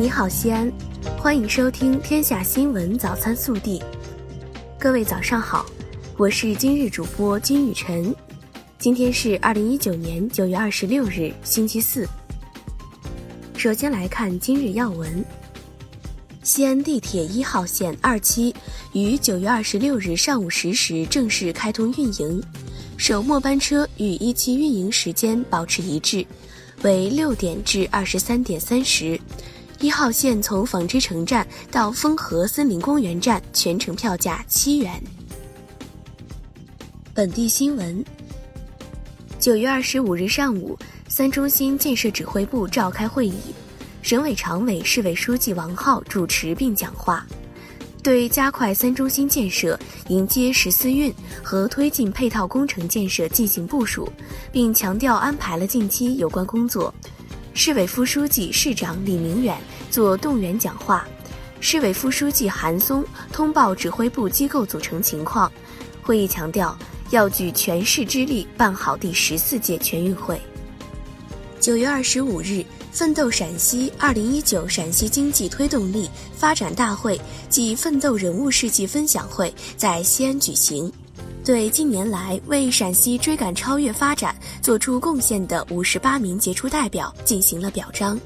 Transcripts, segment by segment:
你好，西安，欢迎收听《天下新闻早餐速递》。各位早上好，我是今日主播金雨晨。今天是二零一九年九月二十六日，星期四。首先来看今日要闻：西安地铁一号线二期于九月二十六日上午十时正式开通运营，首末班车与一期运营时间保持一致。为六点至二十三点三十，一号线从纺织城站到丰河森林公园站全程票价七元。本地新闻：九月二十五日上午，三中心建设指挥部召开会议，省委常委、市委书记王浩主持并讲话。对加快三中心建设、迎接十四运和推进配套工程建设进行部署，并强调安排了近期有关工作。市委副书记、市长李明远作动员讲话，市委副书记韩松通报指挥部机构组成情况。会议强调，要举全市之力办好第十四届全运会。九月二十五日。奋斗陕西二零一九陕西经济推动力发展大会暨奋斗人物事迹分享会在西安举行，对近年来为陕西追赶超越发展作出贡献的五十八名杰出代表进行了表彰。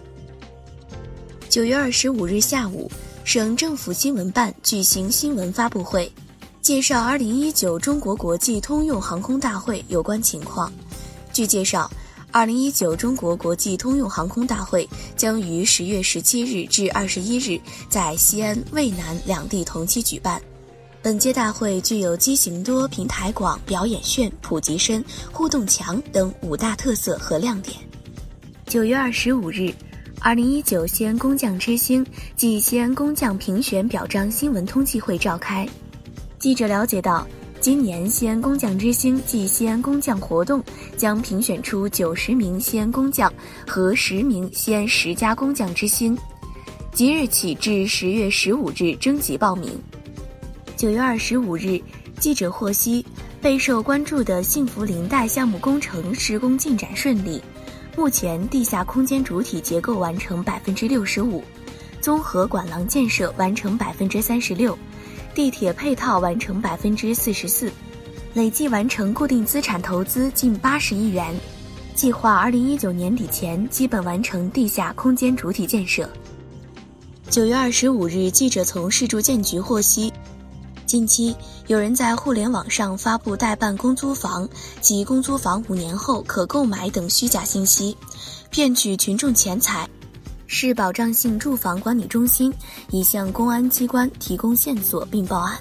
九月二十五日下午，省政府新闻办举行新闻发布会，介绍二零一九中国国际通用航空大会有关情况。据介绍。二零一九中国国际通用航空大会将于十月十七日至二十一日在西安、渭南两地同期举办。本届大会具有机型多、平台广、表演炫、普及深、互动强等五大特色和亮点。九月二十五日，二零一九西安工匠之星暨西安工匠评选表彰新闻通气会召开。记者了解到。今年西安工匠之星暨西安工匠活动将评选出九十名西安工匠和十名西安十佳工匠之星，即日起至十月十五日征集报名。九月二十五日，记者获悉，备受关注的幸福林带项目工程施工进展顺利，目前地下空间主体结构完成百分之六十五，综合管廊建设完成百分之三十六。地铁配套完成百分之四十四，累计完成固定资产投资近八十亿元，计划二零一九年底前基本完成地下空间主体建设。九月二十五日，记者从市住建局获悉，近期有人在互联网上发布代办公租房及公租房五年后可购买等虚假信息，骗取群众钱财。市保障性住房管理中心已向公安机关提供线索并报案。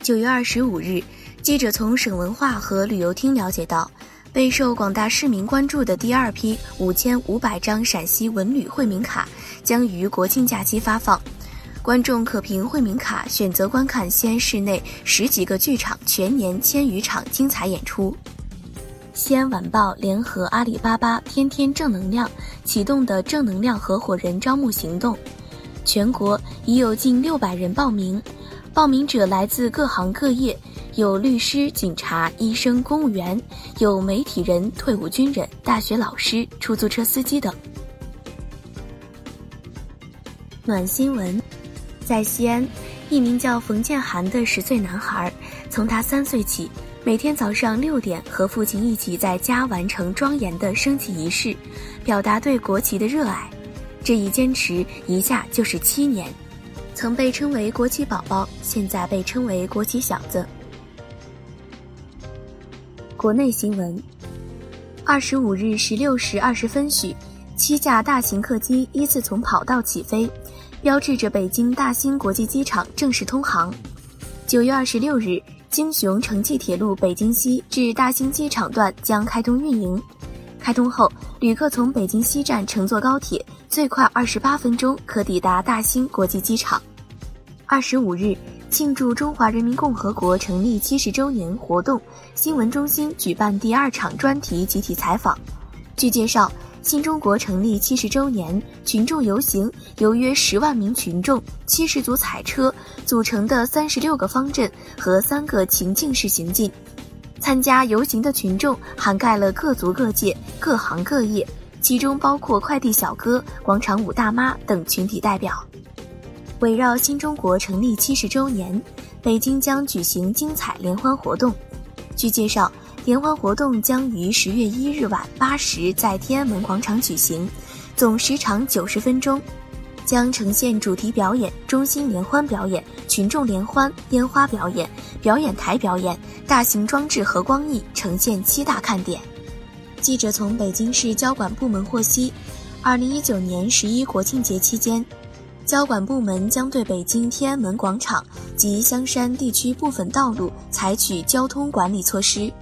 九月二十五日，记者从省文化和旅游厅了解到，备受广大市民关注的第二批五千五百张陕西文旅惠民卡将于国庆假期发放，观众可凭惠民卡选择观看西安市内十几个剧场全年千余场精彩演出。西安晚报联合阿里巴巴天天正能量启动的正能量合伙人招募行动，全国已有近六百人报名，报名者来自各行各业，有律师、警察、医生、公务员，有媒体人、退伍军人、大学老师、出租车司机等。暖新闻，在西安，一名叫冯建涵的十岁男孩，从他三岁起。每天早上六点和父亲一起在家完成庄严的升旗仪式，表达对国旗的热爱。这一坚持一下就是七年，曾被称为国旗宝宝，现在被称为国旗小子。国内新闻：二十五日十六时二十分许，七架大型客机依次从跑道起飞，标志着北京大兴国际机场正式通航。九月二十六日。京雄城际铁路北京西至大兴机场段将开通运营。开通后，旅客从北京西站乘坐高铁，最快二十八分钟可抵达大兴国际机场。二十五日，庆祝中华人民共和国成立七十周年活动，新闻中心举办第二场专题集体采访。据介绍。新中国成立七十周年群众游行由约十万名群众、七十组彩车组成的三十六个方阵和三个情境式行进。参加游行的群众涵盖了各族各界、各行各业，其中包括快递小哥、广场舞大妈等群体代表。围绕新中国成立七十周年，北京将举行精彩联欢活动。据介绍，联欢活动将于十月一日晚八时在天安门广场举行，总时长九十分钟，将呈现主题表演、中心联欢表演、群众联欢、烟花表演、表演台表演、大型装置和光艺，呈现七大看点。记者从北京市交管部门获悉，二零一九年十一国庆节期间，交管部门将对北京天安门广场及香山地区部分道路采取交通管理措施。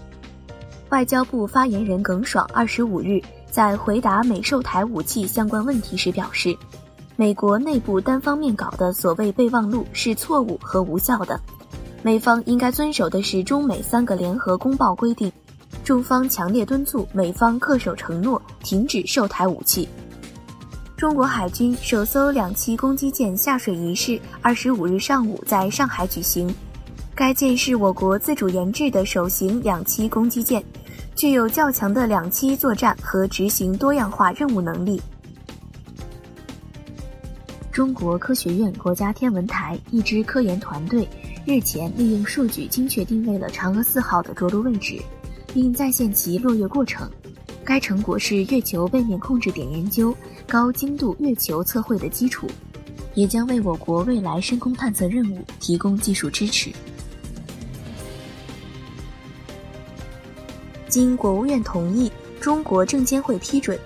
外交部发言人耿爽二十五日在回答美售台武器相关问题时表示，美国内部单方面搞的所谓备忘录是错误和无效的，美方应该遵守的是中美三个联合公报规定。中方强烈敦促美方恪守承诺，停止售台武器。中国海军首艘两栖攻击舰下水仪式二十五日上午在上海举行。该舰是我国自主研制的首型两栖攻击舰，具有较强的两栖作战和执行多样化任务能力。中国科学院国家天文台一支科研团队日前利用数据精确定位了嫦娥四号的着陆位置。并再现其落月过程，该成果是月球背面控制点研究、高精度月球测绘的基础，也将为我国未来深空探测任务提供技术支持。经国务院同意，中国证监会批准，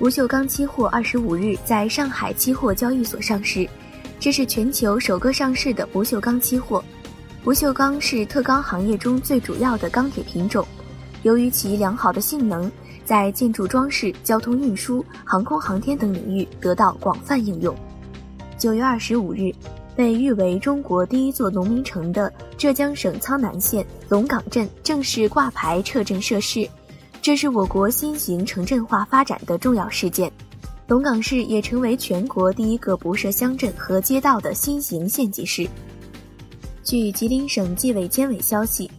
不锈钢期货二十五日在上海期货交易所上市，这是全球首个上市的不锈钢期货。不锈钢是特钢行业中最主要的钢铁品种。由于其良好的性能，在建筑装饰、交通运输、航空航天等领域得到广泛应用。九月二十五日，被誉为中国第一座农民城的浙江省苍南县龙岗镇正式挂牌撤镇设市，这是我国新型城镇化发展的重要事件。龙岗市也成为全国第一个不设乡镇和街道的新型县级市。据吉林省纪委监委消息。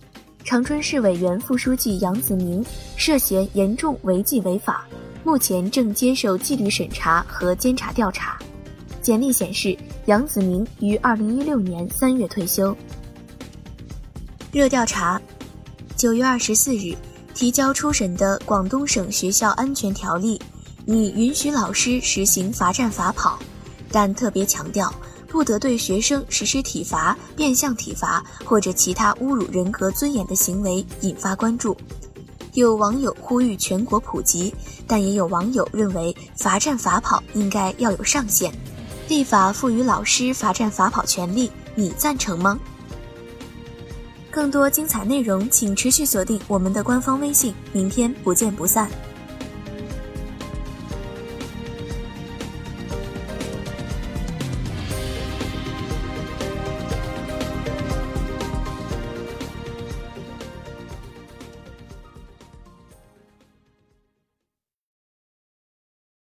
长春市委原副书记杨子明涉嫌严重违纪违法，目前正接受纪律审查和监察调查。简历显示，杨子明于二零一六年三月退休。热调查：九月二十四日提交初审的广东省学校安全条例，拟允许老师实行罚站罚跑，但特别强调。不得对学生实施体罚、变相体罚或者其他侮辱人格尊严的行为引发关注。有网友呼吁全国普及，但也有网友认为罚站罚跑应该要有上限。立法赋予老师罚站罚跑权利，你赞成吗？更多精彩内容，请持续锁定我们的官方微信。明天不见不散。